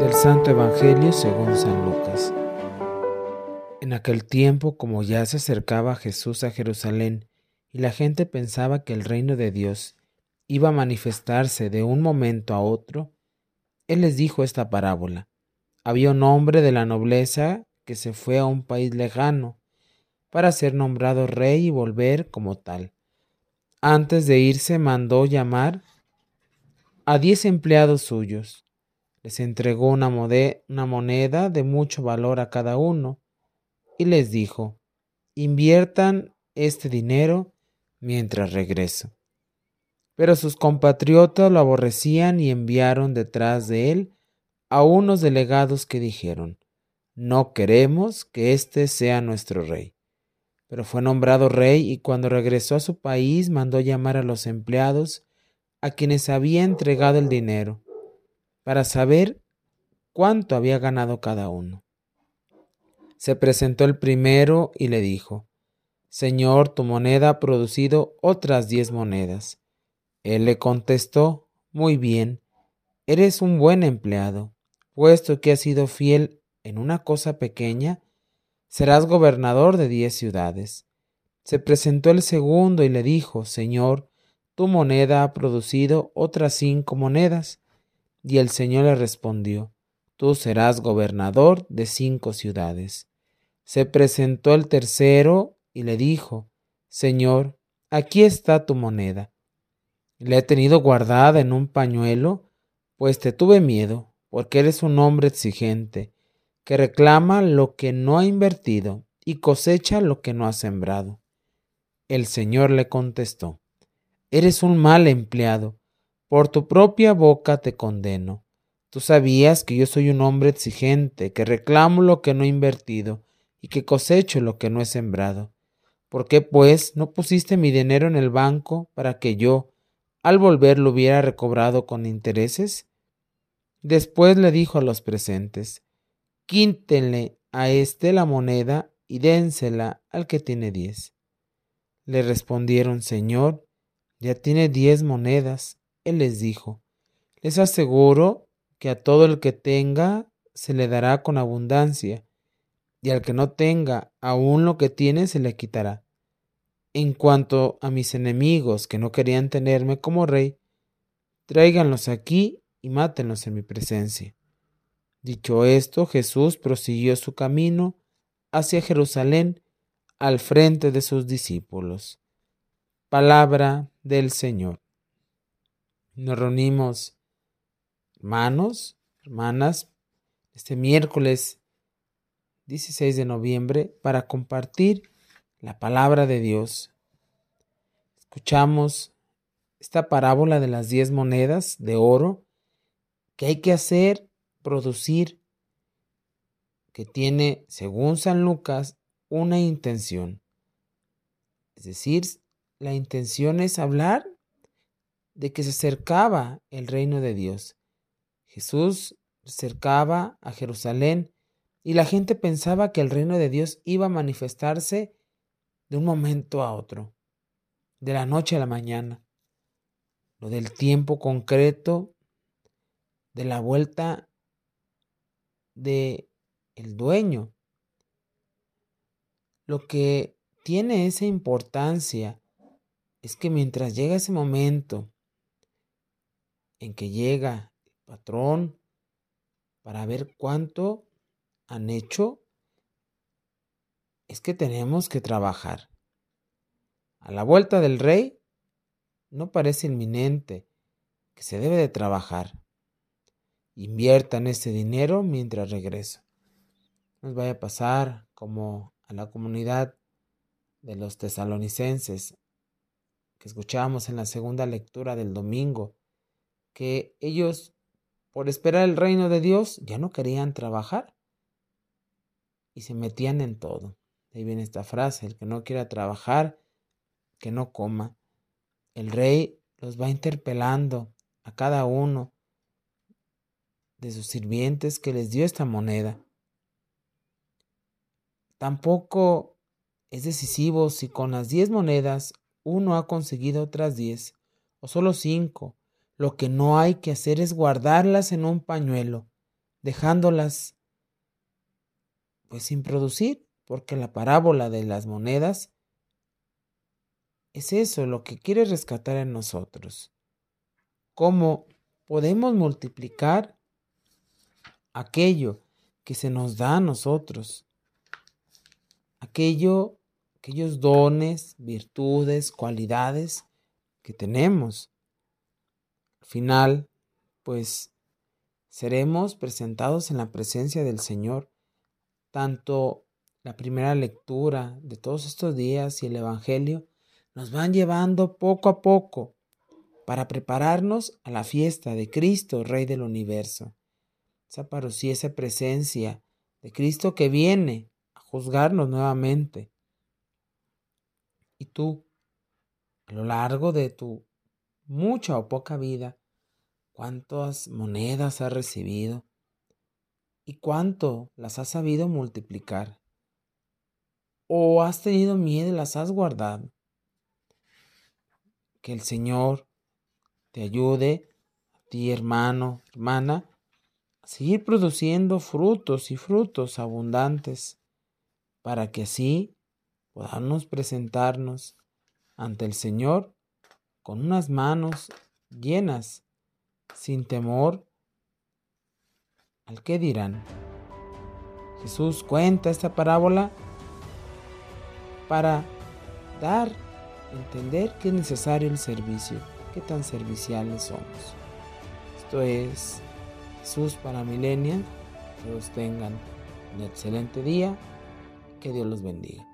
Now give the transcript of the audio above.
Del Santo Evangelio según San Lucas. En aquel tiempo, como ya se acercaba Jesús a Jerusalén, y la gente pensaba que el reino de Dios iba a manifestarse de un momento a otro, Él les dijo esta parábola. Había un hombre de la nobleza que se fue a un país lejano para ser nombrado rey y volver como tal. Antes de irse mandó llamar a diez empleados suyos. Les entregó una, moneda de mucho valor a cada uno y les dijo, inviertan este dinero mientras regreso. Pero sus compatriotas lo aborrecían y enviaron detrás de él a unos delegados que dijeron, no queremos que éste sea nuestro rey. Pero fue nombrado rey y cuando regresó a su país mandó llamar a los empleados a quienes había entregado el dinero para saber cuánto había ganado cada uno. Se presentó el primero y le dijo, Señor, tu moneda ha producido otras diez monedas. Él le contestó, Muy bien, eres un buen empleado, puesto que has sido fiel en una cosa pequeña, serás gobernador de diez ciudades. Se presentó el segundo y le dijo, Señor, tu moneda ha producido otras cinco monedas. Y el Señor le respondió, Tú serás gobernador de cinco ciudades. Se presentó el tercero y le dijo, Señor, aquí está tu moneda. La he tenido guardada en un pañuelo, pues te tuve miedo, porque eres un hombre exigente, que reclama lo que no ha invertido y cosecha lo que no ha sembrado. El Señor le contestó, Eres un mal empleado, por tu propia boca te condeno. Tú sabías que yo soy un hombre exigente, que reclamo lo que no he invertido y que cosecho lo que no he sembrado. ¿Por qué, pues, no pusiste mi dinero en el banco para que yo, al volver, lo hubiera recobrado con intereses? Después le dijo a los presentes, Quíntenle a éste la moneda y dénsela al que tiene diez. Le respondieron, Señor, ya tiene diez monedas. Él les dijo, les aseguro que a todo el que tenga se le dará con abundancia, y al que no tenga aún lo que tiene se le quitará. En cuanto a mis enemigos que no querían tenerme como rey, tráiganlos aquí y mátenlos en mi presencia. Dicho esto, Jesús prosiguió su camino hacia Jerusalén al frente de sus discípulos. Palabra del Señor. Nos reunimos, hermanos, hermanas, este miércoles 16 de noviembre para compartir la palabra de Dios. Escuchamos esta parábola de las diez monedas de oro que hay que hacer, producir, que tiene, según San Lucas, una intención. Es decir, la intención es hablar de que se acercaba el reino de Dios. Jesús se acercaba a Jerusalén y la gente pensaba que el reino de Dios iba a manifestarse de un momento a otro, de la noche a la mañana, lo del tiempo concreto de la vuelta de el dueño. Lo que tiene esa importancia es que mientras llega ese momento en que llega el patrón para ver cuánto han hecho, es que tenemos que trabajar. A la vuelta del rey no parece inminente que se debe de trabajar. Inviertan ese dinero mientras regreso. Nos vaya a pasar como a la comunidad de los tesalonicenses que escuchábamos en la segunda lectura del domingo, que ellos, por esperar el reino de Dios, ya no querían trabajar y se metían en todo. Ahí viene esta frase, el que no quiera trabajar, que no coma. El rey los va interpelando a cada uno de sus sirvientes que les dio esta moneda. Tampoco es decisivo si con las diez monedas uno ha conseguido otras diez, o solo cinco. Lo que no hay que hacer es guardarlas en un pañuelo, dejándolas pues sin producir, porque la parábola de las monedas es eso lo que quiere rescatar en nosotros. ¿Cómo podemos multiplicar aquello que se nos da a nosotros? Aquello, aquellos dones, virtudes, cualidades que tenemos. Al final, pues seremos presentados en la presencia del Señor. Tanto la primera lectura de todos estos días y el Evangelio nos van llevando poco a poco para prepararnos a la fiesta de Cristo, Rey del universo. Esa parosía, esa presencia de Cristo que viene a juzgarnos nuevamente. Y tú, a lo largo de tu mucha o poca vida, cuántas monedas has recibido y cuánto las has sabido multiplicar. O has tenido miedo y las has guardado. Que el Señor te ayude, a ti hermano, hermana, seguir produciendo frutos y frutos abundantes para que así podamos presentarnos ante el Señor con unas manos llenas, sin temor al que dirán. Jesús cuenta esta parábola para dar entender que es necesario el servicio, qué tan serviciales somos. Esto es Milenia. Que todos tengan un excelente día. Que Dios los bendiga.